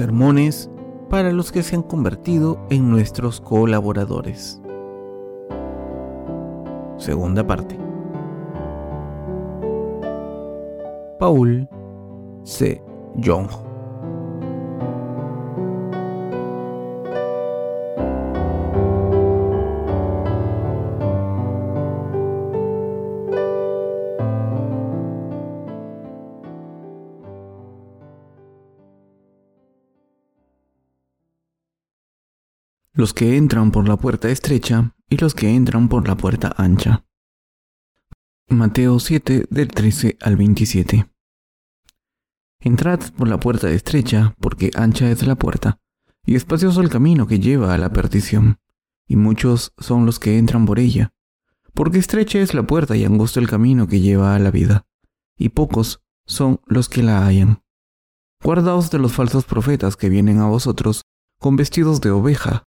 Sermones para los que se han convertido en nuestros colaboradores. Segunda parte. Paul C. Young. Los que entran por la puerta estrecha y los que entran por la puerta ancha. Mateo 7 del 13 al 27. Entrad por la puerta estrecha, porque ancha es la puerta, y espacioso el camino que lleva a la perdición, y muchos son los que entran por ella, porque estrecha es la puerta y angosto el camino que lleva a la vida, y pocos son los que la hallan. Guardaos de los falsos profetas que vienen a vosotros con vestidos de oveja,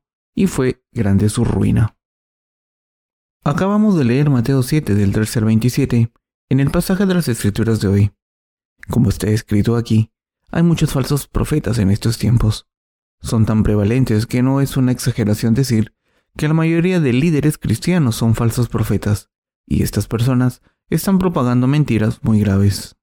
y fue grande su ruina. Acabamos de leer Mateo 7 del 13 al 27 en el pasaje de las Escrituras de hoy. Como está escrito aquí, hay muchos falsos profetas en estos tiempos. Son tan prevalentes que no es una exageración decir que la mayoría de líderes cristianos son falsos profetas, y estas personas están propagando mentiras muy graves.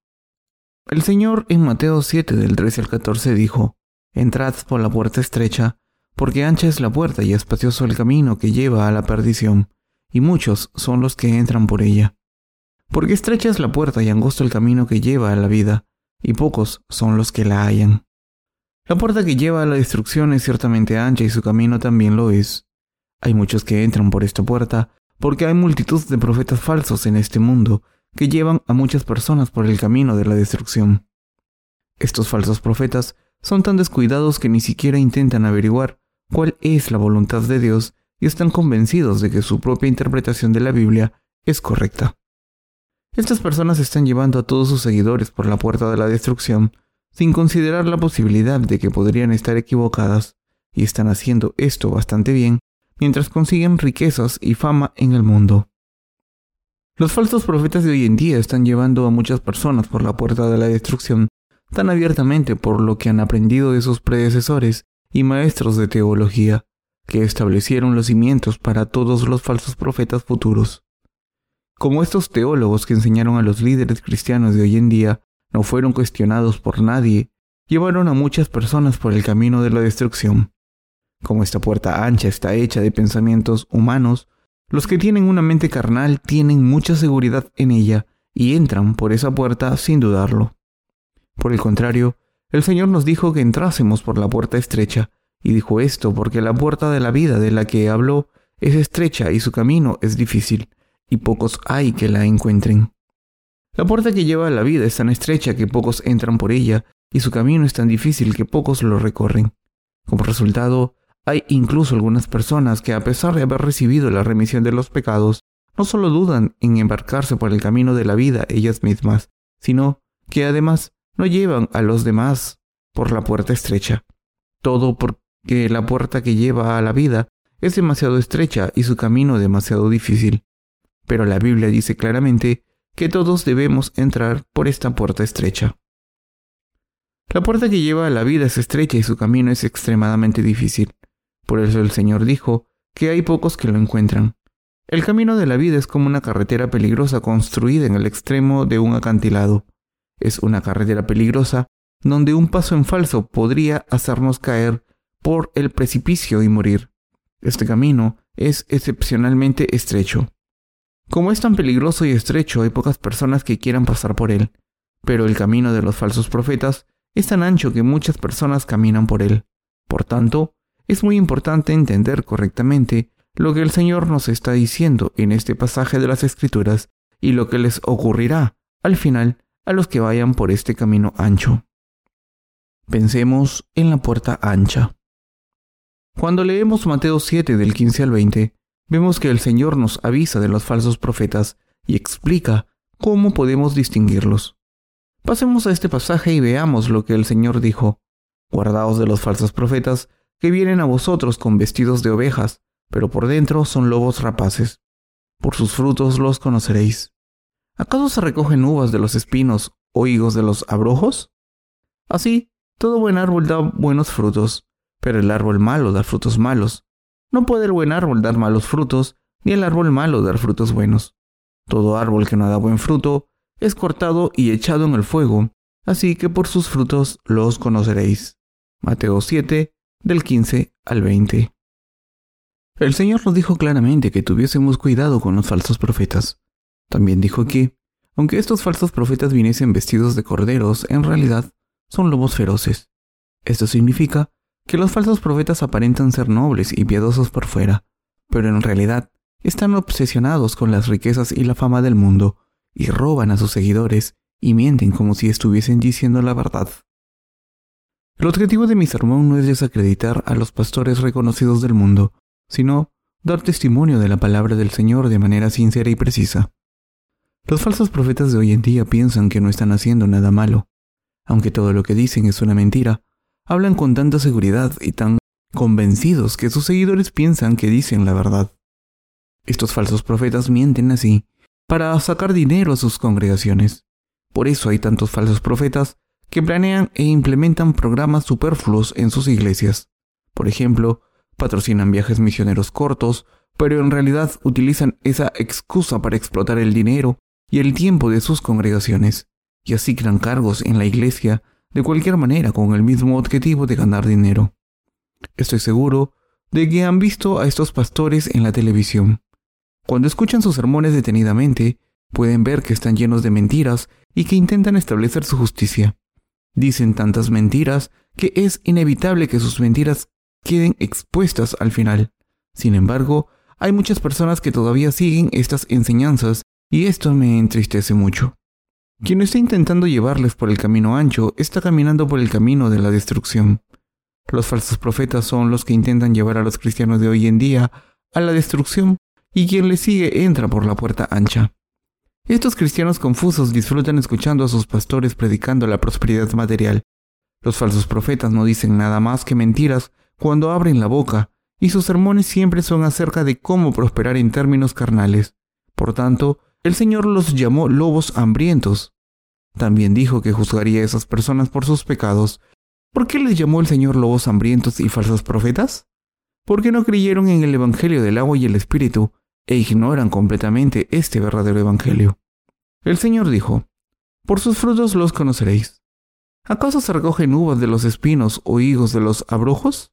El Señor en Mateo 7 del 13 al 14 dijo, Entrad por la puerta estrecha, porque ancha es la puerta y espacioso el camino que lleva a la perdición, y muchos son los que entran por ella. Porque estrecha es la puerta y angosto el camino que lleva a la vida, y pocos son los que la hallan. La puerta que lleva a la destrucción es ciertamente ancha y su camino también lo es. Hay muchos que entran por esta puerta, porque hay multitud de profetas falsos en este mundo que llevan a muchas personas por el camino de la destrucción. Estos falsos profetas son tan descuidados que ni siquiera intentan averiguar cuál es la voluntad de Dios y están convencidos de que su propia interpretación de la Biblia es correcta. Estas personas están llevando a todos sus seguidores por la puerta de la destrucción sin considerar la posibilidad de que podrían estar equivocadas, y están haciendo esto bastante bien mientras consiguen riquezas y fama en el mundo. Los falsos profetas de hoy en día están llevando a muchas personas por la puerta de la destrucción tan abiertamente por lo que han aprendido de sus predecesores y maestros de teología, que establecieron los cimientos para todos los falsos profetas futuros. Como estos teólogos que enseñaron a los líderes cristianos de hoy en día no fueron cuestionados por nadie, llevaron a muchas personas por el camino de la destrucción. Como esta puerta ancha está hecha de pensamientos humanos, los que tienen una mente carnal tienen mucha seguridad en ella y entran por esa puerta sin dudarlo. Por el contrario, el Señor nos dijo que entrásemos por la puerta estrecha, y dijo esto porque la puerta de la vida de la que habló es estrecha y su camino es difícil, y pocos hay que la encuentren. La puerta que lleva a la vida es tan estrecha que pocos entran por ella, y su camino es tan difícil que pocos lo recorren. Como resultado, hay incluso algunas personas que a pesar de haber recibido la remisión de los pecados, no solo dudan en embarcarse por el camino de la vida ellas mismas, sino que además no llevan a los demás por la puerta estrecha. Todo porque la puerta que lleva a la vida es demasiado estrecha y su camino demasiado difícil. Pero la Biblia dice claramente que todos debemos entrar por esta puerta estrecha. La puerta que lleva a la vida es estrecha y su camino es extremadamente difícil. Por eso el Señor dijo que hay pocos que lo encuentran. El camino de la vida es como una carretera peligrosa construida en el extremo de un acantilado. Es una carretera peligrosa donde un paso en falso podría hacernos caer por el precipicio y morir. Este camino es excepcionalmente estrecho. Como es tan peligroso y estrecho, hay pocas personas que quieran pasar por él, pero el camino de los falsos profetas es tan ancho que muchas personas caminan por él. Por tanto, es muy importante entender correctamente lo que el Señor nos está diciendo en este pasaje de las Escrituras y lo que les ocurrirá al final a los que vayan por este camino ancho. Pensemos en la puerta ancha. Cuando leemos Mateo 7 del 15 al 20, vemos que el Señor nos avisa de los falsos profetas y explica cómo podemos distinguirlos. Pasemos a este pasaje y veamos lo que el Señor dijo. Guardaos de los falsos profetas que vienen a vosotros con vestidos de ovejas, pero por dentro son lobos rapaces. Por sus frutos los conoceréis. ¿Acaso se recogen uvas de los espinos o higos de los abrojos? Así, todo buen árbol da buenos frutos, pero el árbol malo da frutos malos. No puede el buen árbol dar malos frutos, ni el árbol malo dar frutos buenos. Todo árbol que no da buen fruto es cortado y echado en el fuego, así que por sus frutos los conoceréis. Mateo 7, del 15 al 20. El Señor nos dijo claramente que tuviésemos cuidado con los falsos profetas. También dijo que, aunque estos falsos profetas viniesen vestidos de corderos, en realidad son lobos feroces. Esto significa que los falsos profetas aparentan ser nobles y piadosos por fuera, pero en realidad están obsesionados con las riquezas y la fama del mundo, y roban a sus seguidores y mienten como si estuviesen diciendo la verdad. El objetivo de mi sermón no es desacreditar a los pastores reconocidos del mundo, sino dar testimonio de la palabra del Señor de manera sincera y precisa. Los falsos profetas de hoy en día piensan que no están haciendo nada malo. Aunque todo lo que dicen es una mentira, hablan con tanta seguridad y tan convencidos que sus seguidores piensan que dicen la verdad. Estos falsos profetas mienten así para sacar dinero a sus congregaciones. Por eso hay tantos falsos profetas que planean e implementan programas superfluos en sus iglesias. Por ejemplo, patrocinan viajes misioneros cortos, pero en realidad utilizan esa excusa para explotar el dinero y el tiempo de sus congregaciones, y asignan cargos en la iglesia de cualquier manera con el mismo objetivo de ganar dinero. Estoy seguro de que han visto a estos pastores en la televisión. Cuando escuchan sus sermones detenidamente, pueden ver que están llenos de mentiras y que intentan establecer su justicia. Dicen tantas mentiras que es inevitable que sus mentiras queden expuestas al final. Sin embargo, hay muchas personas que todavía siguen estas enseñanzas y esto me entristece mucho. Quien está intentando llevarles por el camino ancho está caminando por el camino de la destrucción. Los falsos profetas son los que intentan llevar a los cristianos de hoy en día a la destrucción y quien les sigue entra por la puerta ancha. Estos cristianos confusos disfrutan escuchando a sus pastores predicando la prosperidad material. Los falsos profetas no dicen nada más que mentiras cuando abren la boca, y sus sermones siempre son acerca de cómo prosperar en términos carnales. Por tanto, el Señor los llamó lobos hambrientos. También dijo que juzgaría a esas personas por sus pecados. ¿Por qué les llamó el Señor lobos hambrientos y falsos profetas? Porque no creyeron en el Evangelio del agua y el Espíritu e ignoran completamente este verdadero Evangelio. El Señor dijo, Por sus frutos los conoceréis. ¿Acaso se recogen uvas de los espinos o higos de los abrojos?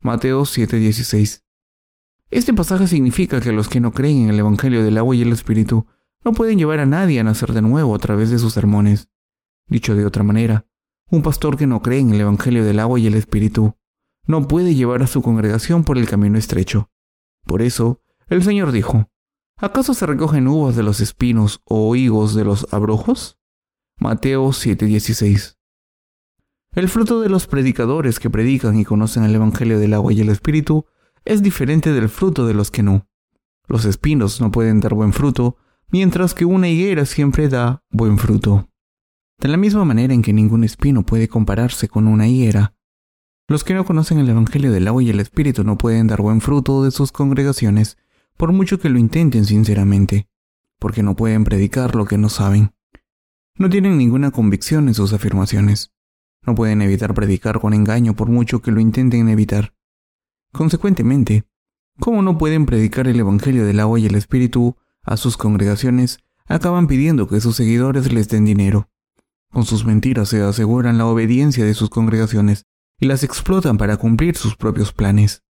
Mateo 7:16. Este pasaje significa que los que no creen en el Evangelio del agua y el Espíritu no pueden llevar a nadie a nacer de nuevo a través de sus sermones. Dicho de otra manera, un pastor que no cree en el Evangelio del agua y el Espíritu no puede llevar a su congregación por el camino estrecho. Por eso, el Señor dijo, ¿acaso se recogen uvas de los espinos o higos de los abrojos? Mateo 7:16. El fruto de los predicadores que predican y conocen el Evangelio del agua y el Espíritu es diferente del fruto de los que no. Los espinos no pueden dar buen fruto mientras que una higuera siempre da buen fruto. De la misma manera en que ningún espino puede compararse con una higuera, Los que no conocen el Evangelio del agua y el Espíritu no pueden dar buen fruto de sus congregaciones, por mucho que lo intenten sinceramente, porque no pueden predicar lo que no saben. No tienen ninguna convicción en sus afirmaciones. No pueden evitar predicar con engaño por mucho que lo intenten evitar. Consecuentemente, ¿cómo no pueden predicar el Evangelio del agua y el Espíritu a sus congregaciones? Acaban pidiendo que sus seguidores les den dinero. Con sus mentiras se aseguran la obediencia de sus congregaciones y las explotan para cumplir sus propios planes.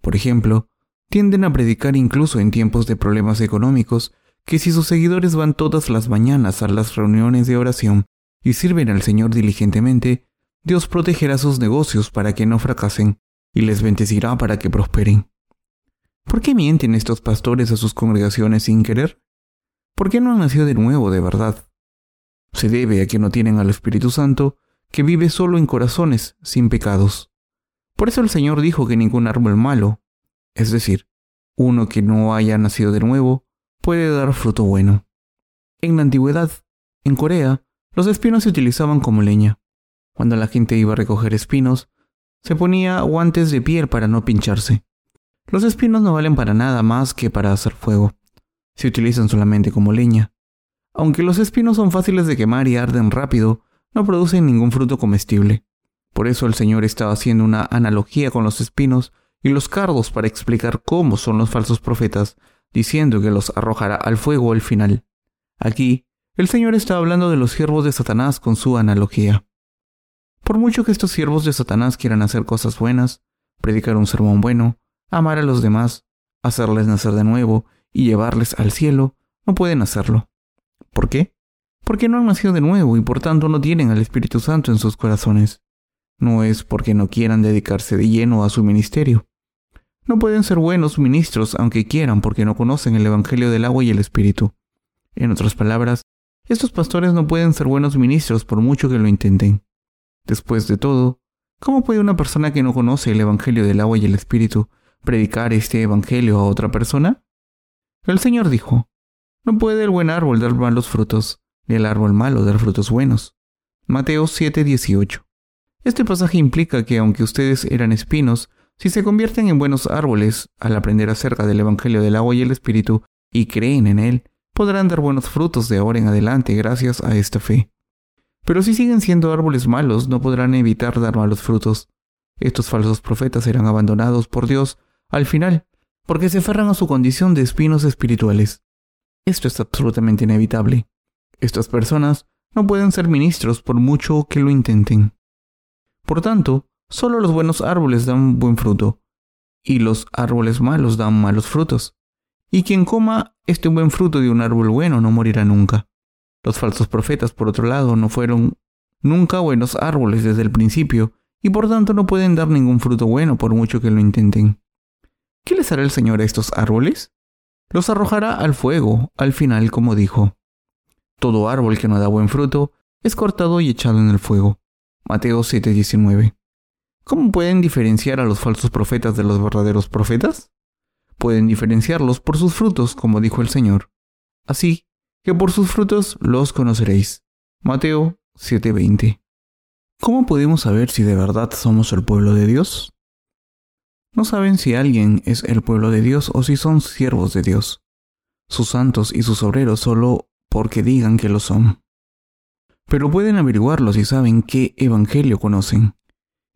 Por ejemplo, tienden a predicar incluso en tiempos de problemas económicos que si sus seguidores van todas las mañanas a las reuniones de oración y sirven al Señor diligentemente, Dios protegerá sus negocios para que no fracasen y les bendecirá para que prosperen. ¿Por qué mienten estos pastores a sus congregaciones sin querer? ¿Por qué no han nacido de nuevo de verdad? Se debe a que no tienen al Espíritu Santo, que vive solo en corazones sin pecados. Por eso el Señor dijo que ningún árbol malo, es decir, uno que no haya nacido de nuevo, puede dar fruto bueno. En la antigüedad, en Corea, los espinos se utilizaban como leña. Cuando la gente iba a recoger espinos, se ponía guantes de piel para no pincharse. Los espinos no valen para nada más que para hacer fuego. Se utilizan solamente como leña. Aunque los espinos son fáciles de quemar y arden rápido, no producen ningún fruto comestible. Por eso el Señor estaba haciendo una analogía con los espinos y los cardos para explicar cómo son los falsos profetas diciendo que los arrojará al fuego al final. Aquí, el Señor está hablando de los siervos de Satanás con su analogía. Por mucho que estos siervos de Satanás quieran hacer cosas buenas, predicar un sermón bueno, amar a los demás, hacerles nacer de nuevo y llevarles al cielo, no pueden hacerlo. ¿Por qué? Porque no han nacido de nuevo y por tanto no tienen al Espíritu Santo en sus corazones. No es porque no quieran dedicarse de lleno a su ministerio. No pueden ser buenos ministros aunque quieran porque no conocen el Evangelio del agua y el Espíritu. En otras palabras, estos pastores no pueden ser buenos ministros por mucho que lo intenten. Después de todo, ¿cómo puede una persona que no conoce el Evangelio del agua y el Espíritu predicar este Evangelio a otra persona? El Señor dijo, no puede el buen árbol dar malos frutos, ni el árbol malo dar frutos buenos. Mateo 7:18. Este pasaje implica que aunque ustedes eran espinos, si se convierten en buenos árboles al aprender acerca del Evangelio del agua y el Espíritu y creen en él, podrán dar buenos frutos de ahora en adelante gracias a esta fe. Pero si siguen siendo árboles malos, no podrán evitar dar malos frutos. Estos falsos profetas serán abandonados por Dios al final, porque se aferran a su condición de espinos espirituales. Esto es absolutamente inevitable. Estas personas no pueden ser ministros por mucho que lo intenten. Por tanto, Solo los buenos árboles dan buen fruto, y los árboles malos dan malos frutos. Y quien coma este buen fruto de un árbol bueno no morirá nunca. Los falsos profetas, por otro lado, no fueron nunca buenos árboles desde el principio, y por tanto no pueden dar ningún fruto bueno por mucho que lo intenten. ¿Qué les hará el Señor a estos árboles? Los arrojará al fuego, al final, como dijo. Todo árbol que no da buen fruto es cortado y echado en el fuego. Mateo 7:19. ¿Cómo pueden diferenciar a los falsos profetas de los verdaderos profetas? Pueden diferenciarlos por sus frutos, como dijo el Señor. Así que por sus frutos los conoceréis. Mateo 7:20. ¿Cómo podemos saber si de verdad somos el pueblo de Dios? No saben si alguien es el pueblo de Dios o si son siervos de Dios, sus santos y sus obreros solo porque digan que lo son. Pero pueden averiguarlo si saben qué evangelio conocen.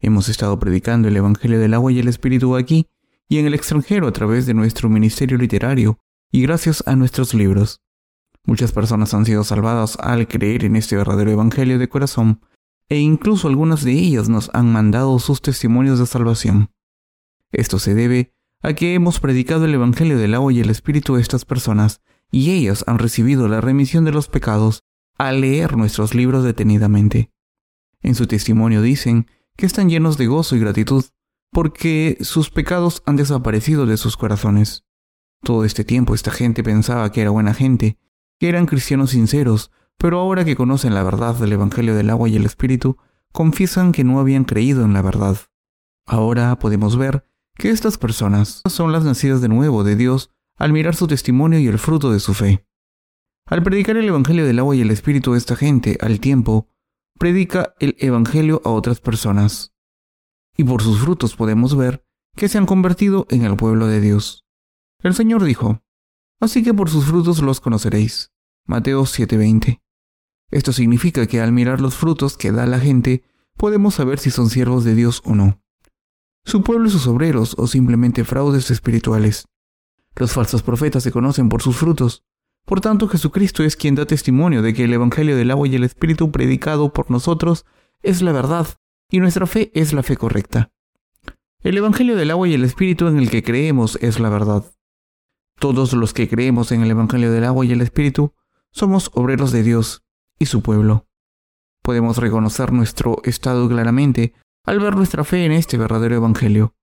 Hemos estado predicando el Evangelio del agua y el Espíritu aquí y en el extranjero a través de nuestro ministerio literario y gracias a nuestros libros. Muchas personas han sido salvadas al creer en este verdadero Evangelio de corazón e incluso algunas de ellas nos han mandado sus testimonios de salvación. Esto se debe a que hemos predicado el Evangelio del agua y el Espíritu a estas personas y ellas han recibido la remisión de los pecados al leer nuestros libros detenidamente. En su testimonio dicen que están llenos de gozo y gratitud, porque sus pecados han desaparecido de sus corazones. Todo este tiempo esta gente pensaba que era buena gente, que eran cristianos sinceros, pero ahora que conocen la verdad del Evangelio del agua y el Espíritu, confiesan que no habían creído en la verdad. Ahora podemos ver que estas personas son las nacidas de nuevo de Dios al mirar su testimonio y el fruto de su fe. Al predicar el Evangelio del agua y el Espíritu a esta gente, al tiempo, predica el Evangelio a otras personas. y por sus frutos podemos ver que se han convertido en el pueblo de Dios. El Señor dijo, Así que por sus frutos los conoceréis. Mateo 7:20. Esto significa que al mirar los frutos que da la gente, podemos saber si son siervos de Dios o no. Su pueblo y sus obreros o simplemente fraudes espirituales. Los falsos profetas se conocen por sus frutos. Por tanto, Jesucristo es quien da testimonio de que el Evangelio del agua y el Espíritu predicado por nosotros es la verdad y nuestra fe es la fe correcta. El Evangelio del agua y el Espíritu en el que creemos es la verdad. Todos los que creemos en el Evangelio del agua y el Espíritu somos obreros de Dios y su pueblo. Podemos reconocer nuestro estado claramente al ver nuestra fe en este verdadero Evangelio,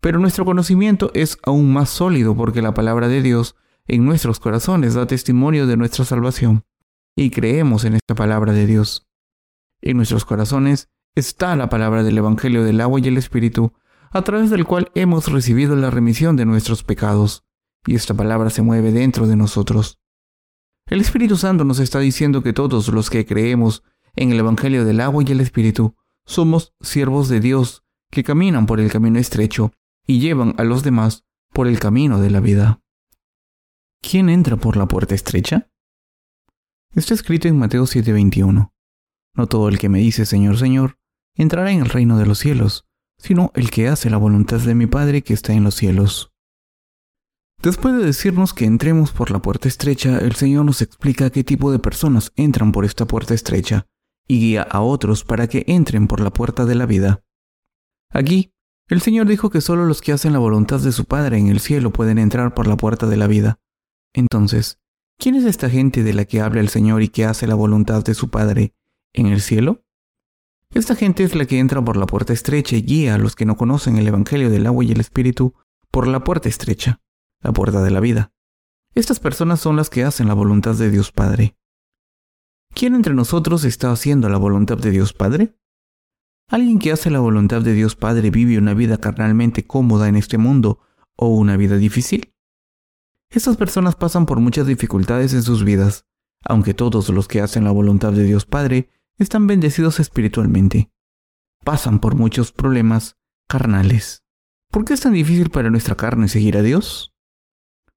pero nuestro conocimiento es aún más sólido porque la palabra de Dios en nuestros corazones da testimonio de nuestra salvación y creemos en esta palabra de Dios. En nuestros corazones está la palabra del Evangelio del agua y el Espíritu, a través del cual hemos recibido la remisión de nuestros pecados, y esta palabra se mueve dentro de nosotros. El Espíritu Santo nos está diciendo que todos los que creemos en el Evangelio del agua y el Espíritu somos siervos de Dios que caminan por el camino estrecho y llevan a los demás por el camino de la vida. ¿Quién entra por la puerta estrecha? Está escrito en Mateo 7:21. No todo el que me dice Señor, Señor, entrará en el reino de los cielos, sino el que hace la voluntad de mi Padre que está en los cielos. Después de decirnos que entremos por la puerta estrecha, el Señor nos explica qué tipo de personas entran por esta puerta estrecha y guía a otros para que entren por la puerta de la vida. Aquí, el Señor dijo que solo los que hacen la voluntad de su Padre en el cielo pueden entrar por la puerta de la vida. Entonces, ¿quién es esta gente de la que habla el Señor y que hace la voluntad de su Padre en el cielo? Esta gente es la que entra por la puerta estrecha y guía a los que no conocen el Evangelio del agua y el Espíritu por la puerta estrecha, la puerta de la vida. Estas personas son las que hacen la voluntad de Dios Padre. ¿Quién entre nosotros está haciendo la voluntad de Dios Padre? ¿Alguien que hace la voluntad de Dios Padre vive una vida carnalmente cómoda en este mundo o una vida difícil? Estas personas pasan por muchas dificultades en sus vidas, aunque todos los que hacen la voluntad de Dios Padre están bendecidos espiritualmente. Pasan por muchos problemas carnales. ¿Por qué es tan difícil para nuestra carne seguir a Dios?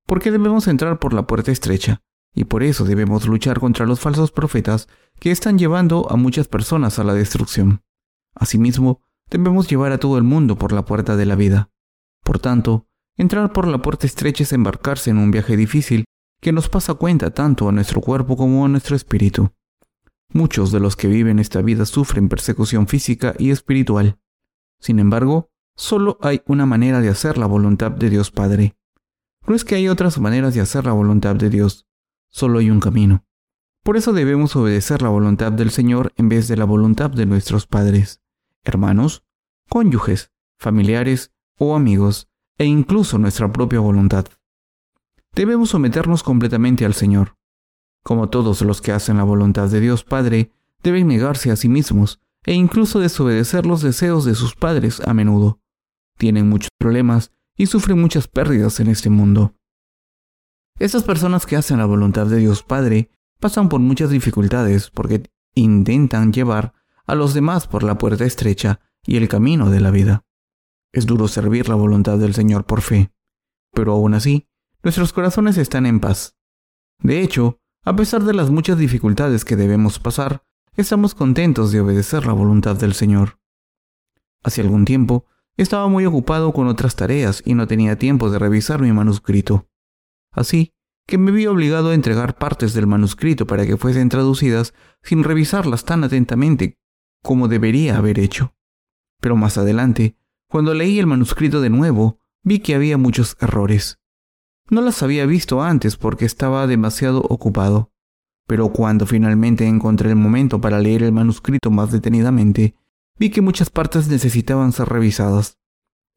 Porque debemos entrar por la puerta estrecha, y por eso debemos luchar contra los falsos profetas que están llevando a muchas personas a la destrucción. Asimismo, debemos llevar a todo el mundo por la puerta de la vida. Por tanto, entrar por la puerta estrecha es embarcarse en un viaje difícil que nos pasa cuenta tanto a nuestro cuerpo como a nuestro espíritu. Muchos de los que viven esta vida sufren persecución física y espiritual. Sin embargo, solo hay una manera de hacer la voluntad de Dios Padre. No es que hay otras maneras de hacer la voluntad de Dios, solo hay un camino. Por eso debemos obedecer la voluntad del Señor en vez de la voluntad de nuestros padres, hermanos, cónyuges, familiares o amigos, e incluso nuestra propia voluntad. Debemos someternos completamente al Señor. Como todos los que hacen la voluntad de Dios Padre, deben negarse a sí mismos e incluso desobedecer los deseos de sus padres a menudo. Tienen muchos problemas y sufren muchas pérdidas en este mundo. Estas personas que hacen la voluntad de Dios Padre pasan por muchas dificultades porque intentan llevar a los demás por la puerta estrecha y el camino de la vida. Es duro servir la voluntad del Señor por fe, pero aún así, nuestros corazones están en paz. De hecho, a pesar de las muchas dificultades que debemos pasar, estamos contentos de obedecer la voluntad del Señor. Hace algún tiempo, estaba muy ocupado con otras tareas y no tenía tiempo de revisar mi manuscrito. Así que me vi obligado a entregar partes del manuscrito para que fuesen traducidas sin revisarlas tan atentamente como debería haber hecho. Pero más adelante, cuando leí el manuscrito de nuevo, vi que había muchos errores. No las había visto antes porque estaba demasiado ocupado, pero cuando finalmente encontré el momento para leer el manuscrito más detenidamente, vi que muchas partes necesitaban ser revisadas.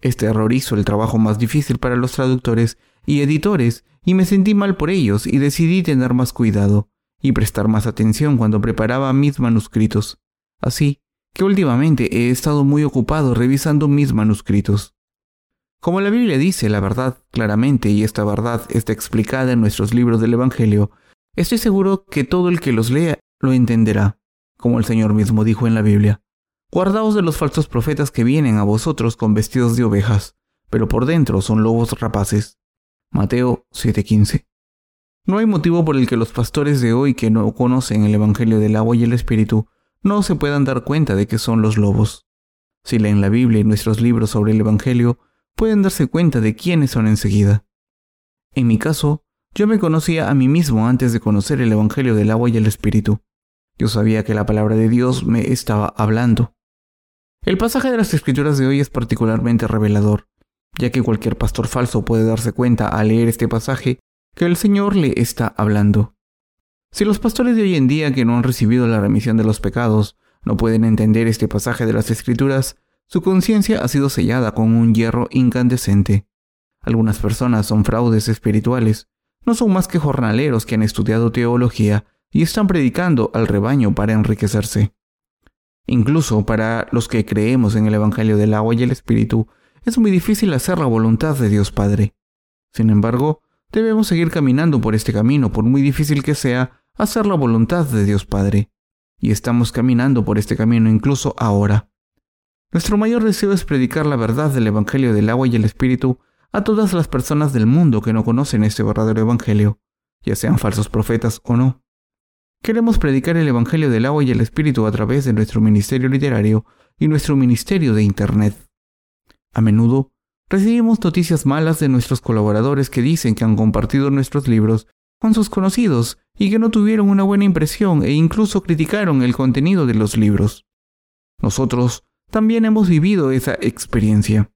Este error hizo el trabajo más difícil para los traductores y editores, y me sentí mal por ellos y decidí tener más cuidado y prestar más atención cuando preparaba mis manuscritos. Así que últimamente he estado muy ocupado revisando mis manuscritos. Como la Biblia dice la verdad claramente y esta verdad está explicada en nuestros libros del Evangelio, estoy seguro que todo el que los lea lo entenderá, como el Señor mismo dijo en la Biblia. Guardaos de los falsos profetas que vienen a vosotros con vestidos de ovejas, pero por dentro son lobos rapaces. Mateo 7:15. No hay motivo por el que los pastores de hoy que no conocen el Evangelio del agua y el Espíritu no se puedan dar cuenta de que son los lobos. Si leen la Biblia y nuestros libros sobre el Evangelio, pueden darse cuenta de quiénes son enseguida. En mi caso, yo me conocía a mí mismo antes de conocer el Evangelio del agua y el Espíritu. Yo sabía que la palabra de Dios me estaba hablando. El pasaje de las Escrituras de hoy es particularmente revelador, ya que cualquier pastor falso puede darse cuenta al leer este pasaje que el Señor le está hablando. Si los pastores de hoy en día que no han recibido la remisión de los pecados no pueden entender este pasaje de las Escrituras, su conciencia ha sido sellada con un hierro incandescente. Algunas personas son fraudes espirituales, no son más que jornaleros que han estudiado teología y están predicando al rebaño para enriquecerse. Incluso para los que creemos en el Evangelio del agua y el Espíritu, es muy difícil hacer la voluntad de Dios Padre. Sin embargo, debemos seguir caminando por este camino, por muy difícil que sea, hacer la voluntad de Dios Padre. Y estamos caminando por este camino incluso ahora. Nuestro mayor deseo es predicar la verdad del Evangelio del agua y el Espíritu a todas las personas del mundo que no conocen este verdadero Evangelio, ya sean falsos profetas o no. Queremos predicar el Evangelio del agua y el Espíritu a través de nuestro ministerio literario y nuestro ministerio de Internet. A menudo recibimos noticias malas de nuestros colaboradores que dicen que han compartido nuestros libros con sus conocidos y que no tuvieron una buena impresión e incluso criticaron el contenido de los libros. Nosotros también hemos vivido esa experiencia.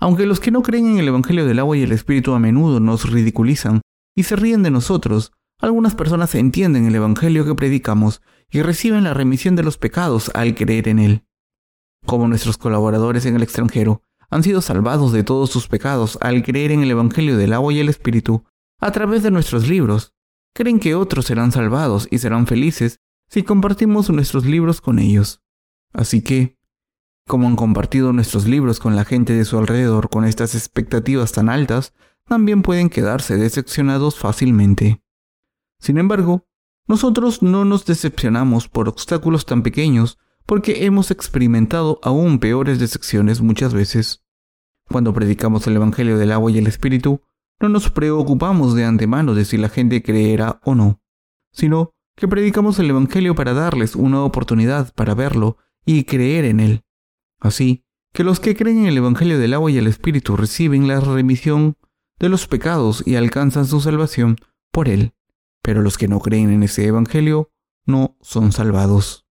Aunque los que no creen en el Evangelio del agua y el Espíritu a menudo nos ridiculizan y se ríen de nosotros, algunas personas entienden el Evangelio que predicamos y reciben la remisión de los pecados al creer en él. Como nuestros colaboradores en el extranjero, han sido salvados de todos sus pecados al creer en el Evangelio del agua y el Espíritu a través de nuestros libros. Creen que otros serán salvados y serán felices si compartimos nuestros libros con ellos. Así que, como han compartido nuestros libros con la gente de su alrededor con estas expectativas tan altas, también pueden quedarse decepcionados fácilmente. Sin embargo, nosotros no nos decepcionamos por obstáculos tan pequeños porque hemos experimentado aún peores decepciones muchas veces. Cuando predicamos el Evangelio del agua y el Espíritu, no nos preocupamos de antemano de si la gente creerá o no, sino que predicamos el Evangelio para darles una oportunidad para verlo y creer en él. Así que los que creen en el Evangelio del agua y el Espíritu reciben la remisión de los pecados y alcanzan su salvación por él, pero los que no creen en ese Evangelio no son salvados.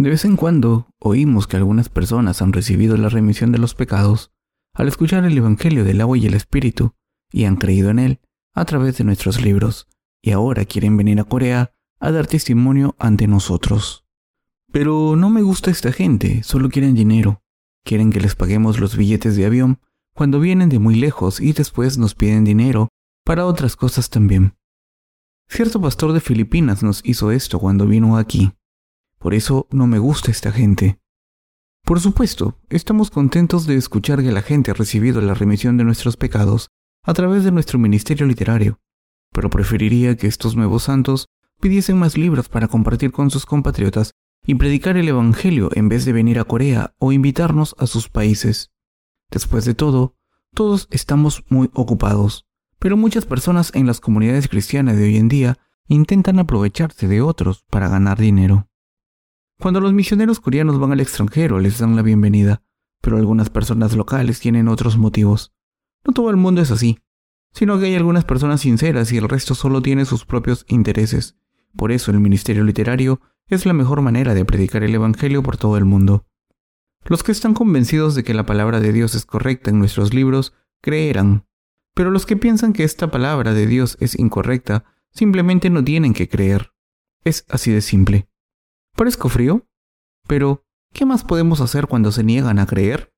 De vez en cuando oímos que algunas personas han recibido la remisión de los pecados al escuchar el Evangelio del agua y el Espíritu y han creído en él a través de nuestros libros y ahora quieren venir a Corea a dar testimonio ante nosotros. Pero no me gusta esta gente, solo quieren dinero. Quieren que les paguemos los billetes de avión cuando vienen de muy lejos y después nos piden dinero para otras cosas también. Cierto pastor de Filipinas nos hizo esto cuando vino aquí. Por eso no me gusta esta gente. Por supuesto, estamos contentos de escuchar que la gente ha recibido la remisión de nuestros pecados a través de nuestro ministerio literario, pero preferiría que estos nuevos santos pidiesen más libros para compartir con sus compatriotas y predicar el Evangelio en vez de venir a Corea o invitarnos a sus países. Después de todo, todos estamos muy ocupados, pero muchas personas en las comunidades cristianas de hoy en día intentan aprovecharse de otros para ganar dinero. Cuando los misioneros coreanos van al extranjero les dan la bienvenida, pero algunas personas locales tienen otros motivos. No todo el mundo es así, sino que hay algunas personas sinceras y el resto solo tiene sus propios intereses. Por eso el ministerio literario es la mejor manera de predicar el Evangelio por todo el mundo. Los que están convencidos de que la palabra de Dios es correcta en nuestros libros creerán, pero los que piensan que esta palabra de Dios es incorrecta simplemente no tienen que creer. Es así de simple. Parezco frío, pero ¿qué más podemos hacer cuando se niegan a creer?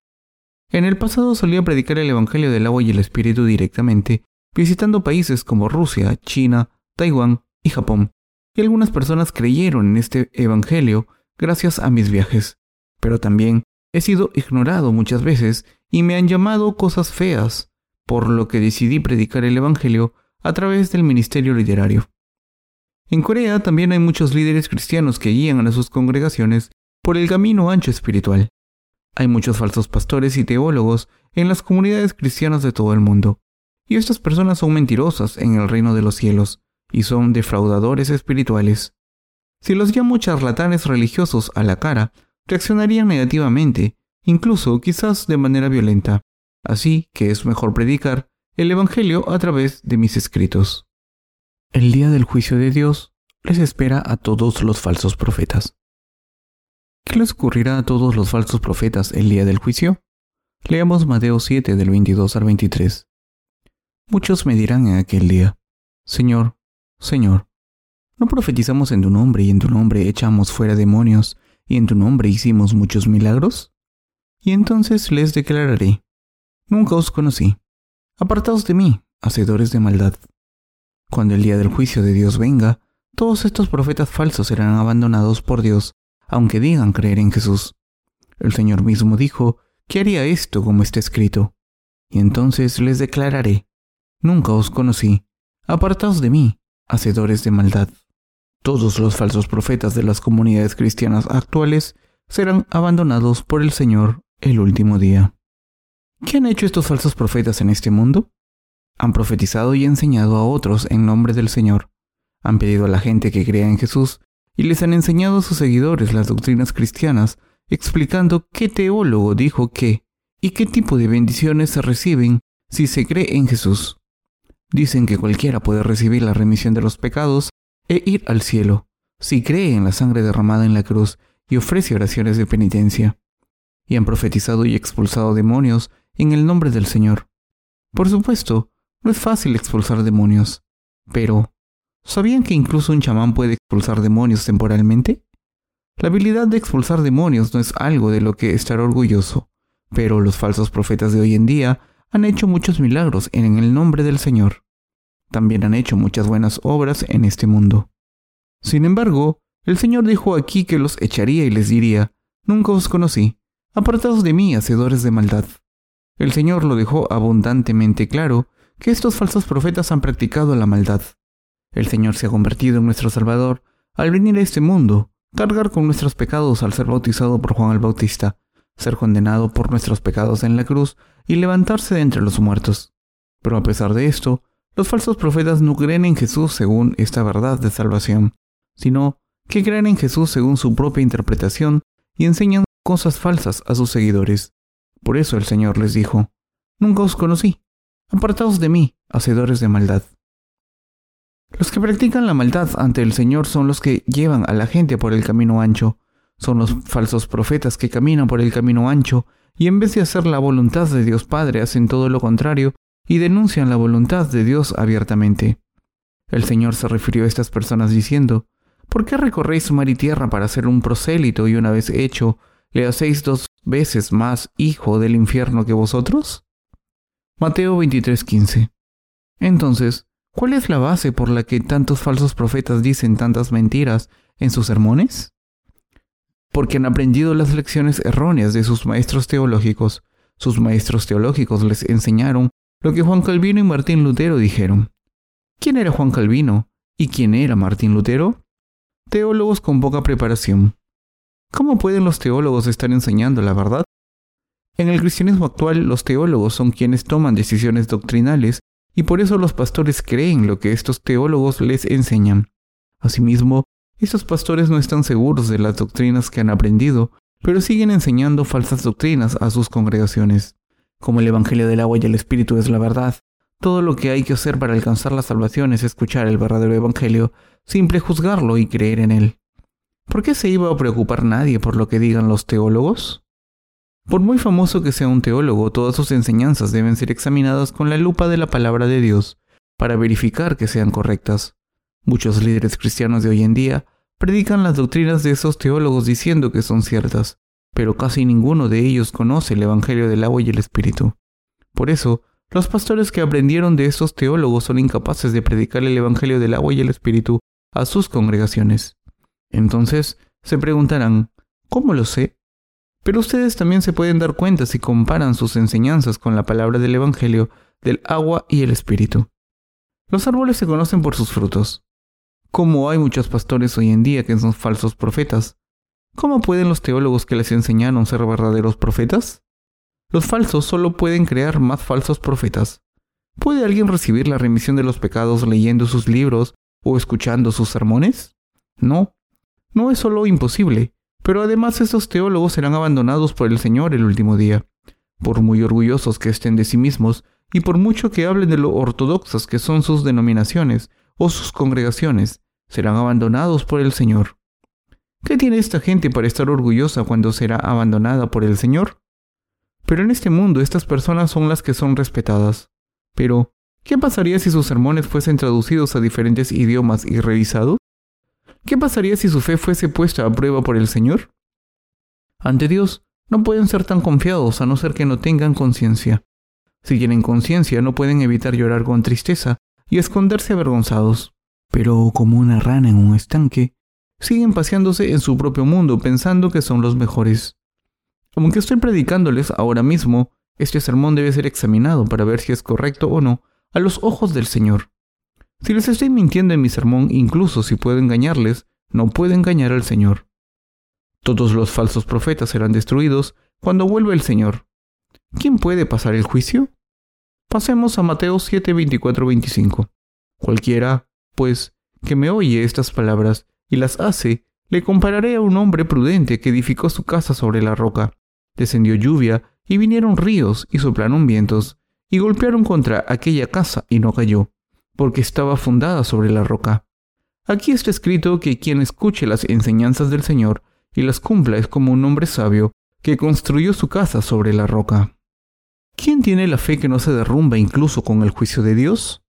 En el pasado solía predicar el Evangelio del agua y el Espíritu directamente, visitando países como Rusia, China, Taiwán y Japón y algunas personas creyeron en este Evangelio gracias a mis viajes. Pero también he sido ignorado muchas veces y me han llamado cosas feas, por lo que decidí predicar el Evangelio a través del ministerio literario. En Corea también hay muchos líderes cristianos que guían a sus congregaciones por el camino ancho espiritual. Hay muchos falsos pastores y teólogos en las comunidades cristianas de todo el mundo, y estas personas son mentirosas en el reino de los cielos, y son defraudadores espirituales. Si los llamo charlatanes religiosos a la cara, reaccionarían negativamente, incluso quizás de manera violenta. Así que es mejor predicar el Evangelio a través de mis escritos. El día del juicio de Dios les espera a todos los falsos profetas. ¿Qué les ocurrirá a todos los falsos profetas el día del juicio? Leamos Mateo 7 del 22 al 23. Muchos me dirán en aquel día, Señor, Señor, ¿no profetizamos en tu nombre y en tu nombre echamos fuera demonios y en tu nombre hicimos muchos milagros? Y entonces les declararé, Nunca os conocí. Apartaos de mí, hacedores de maldad. Cuando el día del juicio de Dios venga, todos estos profetas falsos serán abandonados por Dios, aunque digan creer en Jesús. El Señor mismo dijo que haría esto como está escrito. Y entonces les declararé, Nunca os conocí, apartaos de mí, hacedores de maldad. Todos los falsos profetas de las comunidades cristianas actuales serán abandonados por el Señor el último día. ¿Qué han hecho estos falsos profetas en este mundo? Han profetizado y enseñado a otros en nombre del Señor. Han pedido a la gente que crea en Jesús y les han enseñado a sus seguidores las doctrinas cristianas, explicando qué teólogo dijo qué y qué tipo de bendiciones se reciben si se cree en Jesús. Dicen que cualquiera puede recibir la remisión de los pecados e ir al cielo si cree en la sangre derramada en la cruz y ofrece oraciones de penitencia. Y han profetizado y expulsado demonios en el nombre del Señor. Por supuesto, no es fácil expulsar demonios, pero ¿sabían que incluso un chamán puede expulsar demonios temporalmente? La habilidad de expulsar demonios no es algo de lo que estar orgulloso, pero los falsos profetas de hoy en día han hecho muchos milagros en el nombre del Señor. También han hecho muchas buenas obras en este mundo. Sin embargo, el Señor dijo aquí que los echaría y les diría, Nunca os conocí, apartados de mí, hacedores de maldad. El Señor lo dejó abundantemente claro que estos falsos profetas han practicado la maldad. El Señor se ha convertido en nuestro Salvador al venir a este mundo, cargar con nuestros pecados al ser bautizado por Juan el Bautista, ser condenado por nuestros pecados en la cruz y levantarse de entre los muertos. Pero a pesar de esto, los falsos profetas no creen en Jesús según esta verdad de salvación, sino que creen en Jesús según su propia interpretación y enseñan cosas falsas a sus seguidores. Por eso el Señor les dijo, Nunca os conocí, apartaos de mí, hacedores de maldad. Los que practican la maldad ante el Señor son los que llevan a la gente por el camino ancho, son los falsos profetas que caminan por el camino ancho y en vez de hacer la voluntad de Dios Padre hacen todo lo contrario y denuncian la voluntad de Dios abiertamente. El Señor se refirió a estas personas diciendo, ¿Por qué recorréis mar y tierra para ser un prosélito y una vez hecho, le hacéis dos veces más hijo del infierno que vosotros? Mateo 23:15. Entonces, ¿cuál es la base por la que tantos falsos profetas dicen tantas mentiras en sus sermones? Porque han aprendido las lecciones erróneas de sus maestros teológicos. Sus maestros teológicos les enseñaron lo que Juan Calvino y Martín Lutero dijeron. ¿Quién era Juan Calvino y quién era Martín Lutero? Teólogos con poca preparación. ¿Cómo pueden los teólogos estar enseñando la verdad? En el cristianismo actual, los teólogos son quienes toman decisiones doctrinales y por eso los pastores creen lo que estos teólogos les enseñan. Asimismo, estos pastores no están seguros de las doctrinas que han aprendido, pero siguen enseñando falsas doctrinas a sus congregaciones. Como el Evangelio del agua y el Espíritu es la verdad, todo lo que hay que hacer para alcanzar la salvación es escuchar el verdadero Evangelio, simple juzgarlo y creer en él. ¿Por qué se iba a preocupar nadie por lo que digan los teólogos? Por muy famoso que sea un teólogo, todas sus enseñanzas deben ser examinadas con la lupa de la palabra de Dios para verificar que sean correctas. Muchos líderes cristianos de hoy en día predican las doctrinas de esos teólogos diciendo que son ciertas, pero casi ninguno de ellos conoce el Evangelio del agua y el Espíritu. Por eso, los pastores que aprendieron de esos teólogos son incapaces de predicar el Evangelio del agua y el Espíritu a sus congregaciones. Entonces se preguntarán, ¿cómo lo sé? Pero ustedes también se pueden dar cuenta si comparan sus enseñanzas con la palabra del Evangelio del agua y el Espíritu. Los árboles se conocen por sus frutos. Como hay muchos pastores hoy en día que son falsos profetas, ¿cómo pueden los teólogos que les enseñaron ser verdaderos profetas? Los falsos solo pueden crear más falsos profetas. ¿Puede alguien recibir la remisión de los pecados leyendo sus libros o escuchando sus sermones? No, no es solo imposible, pero además esos teólogos serán abandonados por el Señor el último día. Por muy orgullosos que estén de sí mismos y por mucho que hablen de lo ortodoxas que son sus denominaciones o sus congregaciones, serán abandonados por el Señor. ¿Qué tiene esta gente para estar orgullosa cuando será abandonada por el Señor? Pero en este mundo estas personas son las que son respetadas. Pero, ¿qué pasaría si sus sermones fuesen traducidos a diferentes idiomas y revisados? ¿Qué pasaría si su fe fuese puesta a prueba por el Señor? Ante Dios, no pueden ser tan confiados a no ser que no tengan conciencia. Si tienen conciencia, no pueden evitar llorar con tristeza y esconderse avergonzados. Pero como una rana en un estanque, siguen paseándose en su propio mundo pensando que son los mejores. Aunque estoy predicándoles ahora mismo, este sermón debe ser examinado para ver si es correcto o no a los ojos del Señor. Si les estoy mintiendo en mi sermón, incluso si puedo engañarles, no puedo engañar al Señor. Todos los falsos profetas serán destruidos cuando vuelva el Señor. ¿Quién puede pasar el juicio? Pasemos a Mateo 7, 24, 25. Cualquiera, pues, que me oye estas palabras y las hace, le compararé a un hombre prudente que edificó su casa sobre la roca. Descendió lluvia, y vinieron ríos, y soplaron vientos, y golpearon contra aquella casa, y no cayó, porque estaba fundada sobre la roca. Aquí está escrito que quien escuche las enseñanzas del Señor y las cumpla es como un hombre sabio que construyó su casa sobre la roca. ¿Quién tiene la fe que no se derrumba incluso con el juicio de Dios?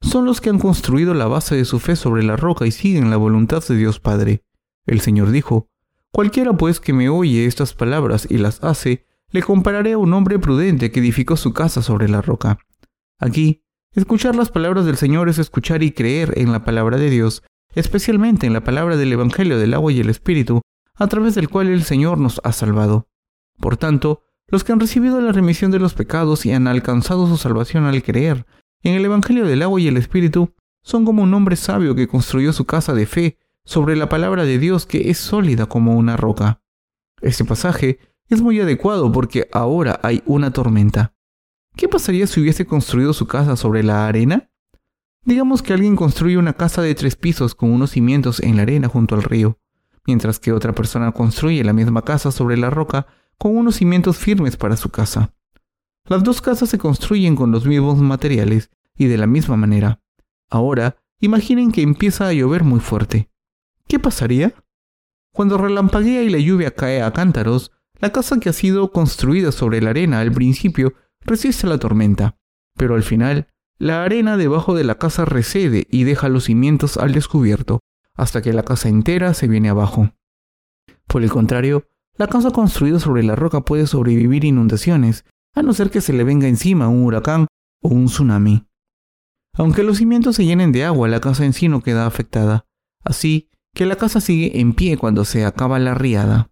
son los que han construido la base de su fe sobre la roca y siguen la voluntad de Dios Padre. El Señor dijo, Cualquiera pues que me oye estas palabras y las hace, le compararé a un hombre prudente que edificó su casa sobre la roca. Aquí, escuchar las palabras del Señor es escuchar y creer en la palabra de Dios, especialmente en la palabra del Evangelio del agua y el Espíritu, a través del cual el Señor nos ha salvado. Por tanto, los que han recibido la remisión de los pecados y han alcanzado su salvación al creer en el Evangelio del agua y el Espíritu son como un hombre sabio que construyó su casa de fe sobre la palabra de Dios que es sólida como una roca. Este pasaje es muy adecuado porque ahora hay una tormenta. ¿Qué pasaría si hubiese construido su casa sobre la arena? Digamos que alguien construye una casa de tres pisos con unos cimientos en la arena junto al río, mientras que otra persona construye la misma casa sobre la roca con unos cimientos firmes para su casa. Las dos casas se construyen con los mismos materiales y de la misma manera. Ahora, imaginen que empieza a llover muy fuerte. ¿Qué pasaría? Cuando relampaguea y la lluvia cae a cántaros, la casa que ha sido construida sobre la arena al principio resiste la tormenta, pero al final, la arena debajo de la casa recede y deja los cimientos al descubierto, hasta que la casa entera se viene abajo. Por el contrario, la casa construida sobre la roca puede sobrevivir inundaciones a no ser que se le venga encima un huracán o un tsunami. Aunque los cimientos se llenen de agua, la casa en sí no queda afectada, así que la casa sigue en pie cuando se acaba la riada.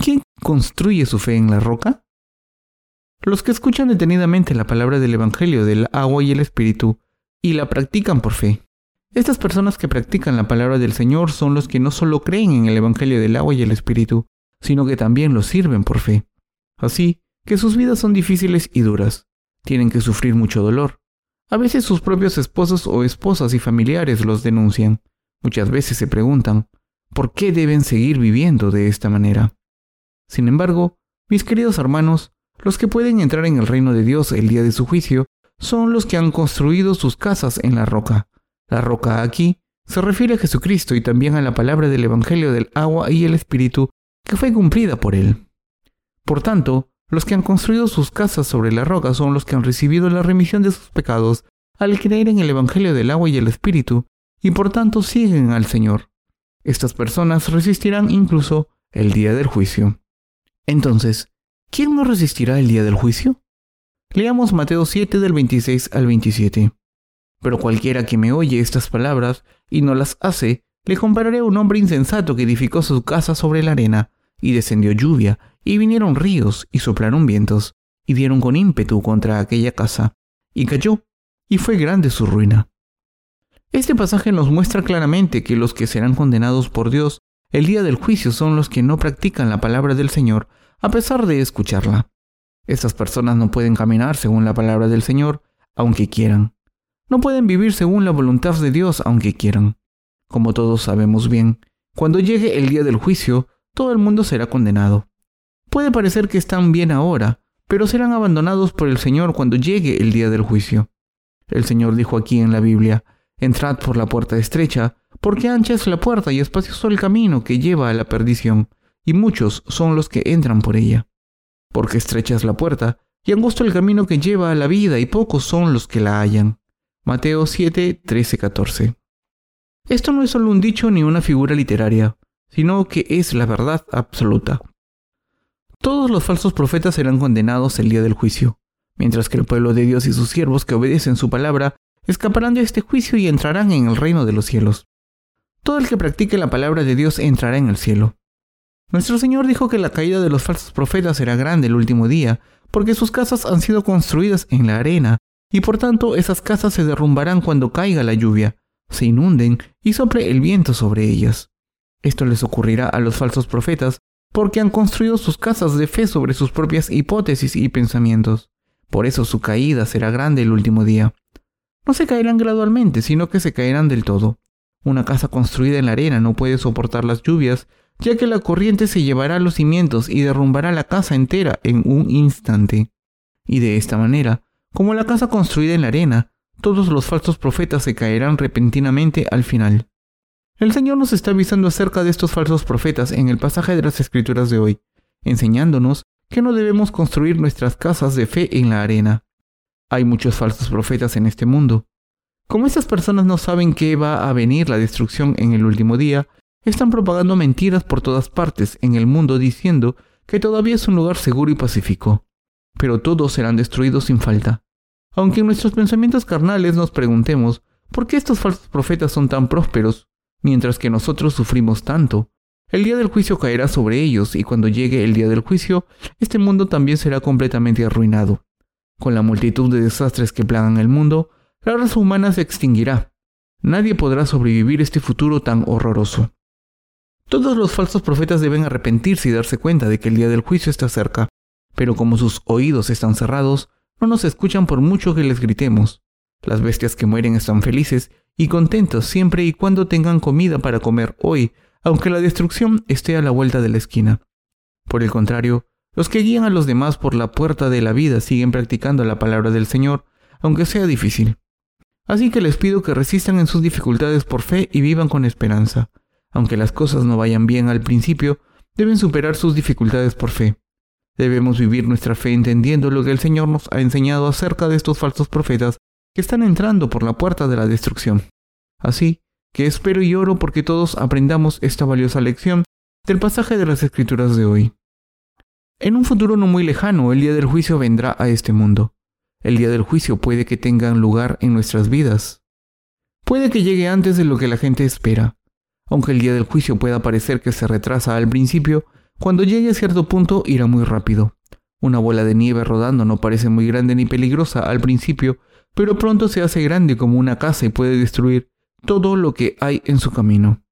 ¿Quién construye su fe en la roca? Los que escuchan detenidamente la palabra del Evangelio del agua y el Espíritu y la practican por fe. Estas personas que practican la palabra del Señor son los que no solo creen en el Evangelio del agua y el Espíritu, sino que también lo sirven por fe. Así que sus vidas son difíciles y duras. Tienen que sufrir mucho dolor. A veces sus propios esposos o esposas y familiares los denuncian. Muchas veces se preguntan, ¿por qué deben seguir viviendo de esta manera? Sin embargo, mis queridos hermanos, los que pueden entrar en el reino de Dios el día de su juicio son los que han construido sus casas en la roca. La roca aquí se refiere a Jesucristo y también a la palabra del Evangelio del agua y el Espíritu que fue cumplida por él. Por tanto, los que han construido sus casas sobre la roca son los que han recibido la remisión de sus pecados al creer en el Evangelio del agua y el Espíritu, y por tanto siguen al Señor. Estas personas resistirán incluso el día del juicio. Entonces, ¿quién no resistirá el día del juicio? Leamos Mateo 7 del 26 al 27. Pero cualquiera que me oye estas palabras y no las hace, le compararé a un hombre insensato que edificó su casa sobre la arena, y descendió lluvia, y vinieron ríos, y soplaron vientos, y dieron con ímpetu contra aquella casa, y cayó, y fue grande su ruina. Este pasaje nos muestra claramente que los que serán condenados por Dios El día del juicio son los que no practican la palabra del Señor a pesar de escucharla. Estas personas no pueden caminar según la palabra del Señor, aunque quieran. No pueden vivir según la voluntad de Dios, aunque quieran. Como todos sabemos bien, cuando llegue el día del juicio, todo el mundo será condenado. Puede parecer que están bien ahora, pero serán abandonados por el Señor cuando llegue el día del juicio. El Señor dijo aquí en la Biblia, Entrad por la puerta estrecha, porque ancha es la puerta y espacioso el camino que lleva a la perdición, y muchos son los que entran por ella. Porque estrecha es la puerta, y angosto el camino que lleva a la vida, y pocos son los que la hallan. Mateo 7, 13, 14. Esto no es solo un dicho ni una figura literaria, sino que es la verdad absoluta. Todos los falsos profetas serán condenados el día del juicio, mientras que el pueblo de Dios y sus siervos que obedecen su palabra escaparán de este juicio y entrarán en el reino de los cielos. Todo el que practique la palabra de Dios entrará en el cielo. Nuestro Señor dijo que la caída de los falsos profetas será grande el último día, porque sus casas han sido construidas en la arena, y por tanto esas casas se derrumbarán cuando caiga la lluvia, se inunden y sople el viento sobre ellas. Esto les ocurrirá a los falsos profetas porque han construido sus casas de fe sobre sus propias hipótesis y pensamientos. Por eso su caída será grande el último día. No se caerán gradualmente, sino que se caerán del todo. Una casa construida en la arena no puede soportar las lluvias, ya que la corriente se llevará los cimientos y derrumbará la casa entera en un instante. Y de esta manera, como la casa construida en la arena, todos los falsos profetas se caerán repentinamente al final. El Señor nos está avisando acerca de estos falsos profetas en el pasaje de las Escrituras de hoy, enseñándonos que no debemos construir nuestras casas de fe en la arena. Hay muchos falsos profetas en este mundo. Como estas personas no saben que va a venir la destrucción en el último día, están propagando mentiras por todas partes en el mundo diciendo que todavía es un lugar seguro y pacífico. Pero todos serán destruidos sin falta. Aunque en nuestros pensamientos carnales nos preguntemos por qué estos falsos profetas son tan prósperos, mientras que nosotros sufrimos tanto, el día del juicio caerá sobre ellos y cuando llegue el día del juicio, este mundo también será completamente arruinado. Con la multitud de desastres que plagan el mundo, la raza humana se extinguirá. Nadie podrá sobrevivir este futuro tan horroroso. Todos los falsos profetas deben arrepentirse y darse cuenta de que el día del juicio está cerca, pero como sus oídos están cerrados, no nos escuchan por mucho que les gritemos. Las bestias que mueren están felices y contentos siempre y cuando tengan comida para comer hoy, aunque la destrucción esté a la vuelta de la esquina. Por el contrario, los que guían a los demás por la puerta de la vida siguen practicando la palabra del Señor, aunque sea difícil. Así que les pido que resistan en sus dificultades por fe y vivan con esperanza. Aunque las cosas no vayan bien al principio, deben superar sus dificultades por fe. Debemos vivir nuestra fe entendiendo lo que el Señor nos ha enseñado acerca de estos falsos profetas que están entrando por la puerta de la destrucción. Así, que espero y oro porque todos aprendamos esta valiosa lección del pasaje de las Escrituras de hoy. En un futuro no muy lejano, el día del juicio vendrá a este mundo. El día del juicio puede que tenga lugar en nuestras vidas. Puede que llegue antes de lo que la gente espera. Aunque el día del juicio pueda parecer que se retrasa al principio, cuando llegue a cierto punto irá muy rápido. Una bola de nieve rodando no parece muy grande ni peligrosa al principio, pero pronto se hace grande como una casa y puede destruir todo lo que hay en su camino.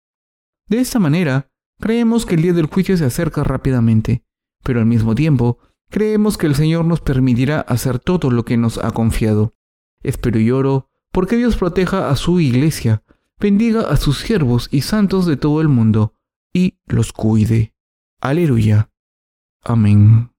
De esta manera, creemos que el día del juicio se acerca rápidamente, pero al mismo tiempo, creemos que el Señor nos permitirá hacer todo lo que nos ha confiado. Espero y oro porque Dios proteja a su iglesia, bendiga a sus siervos y santos de todo el mundo, y los cuide. Aleluya. Amén.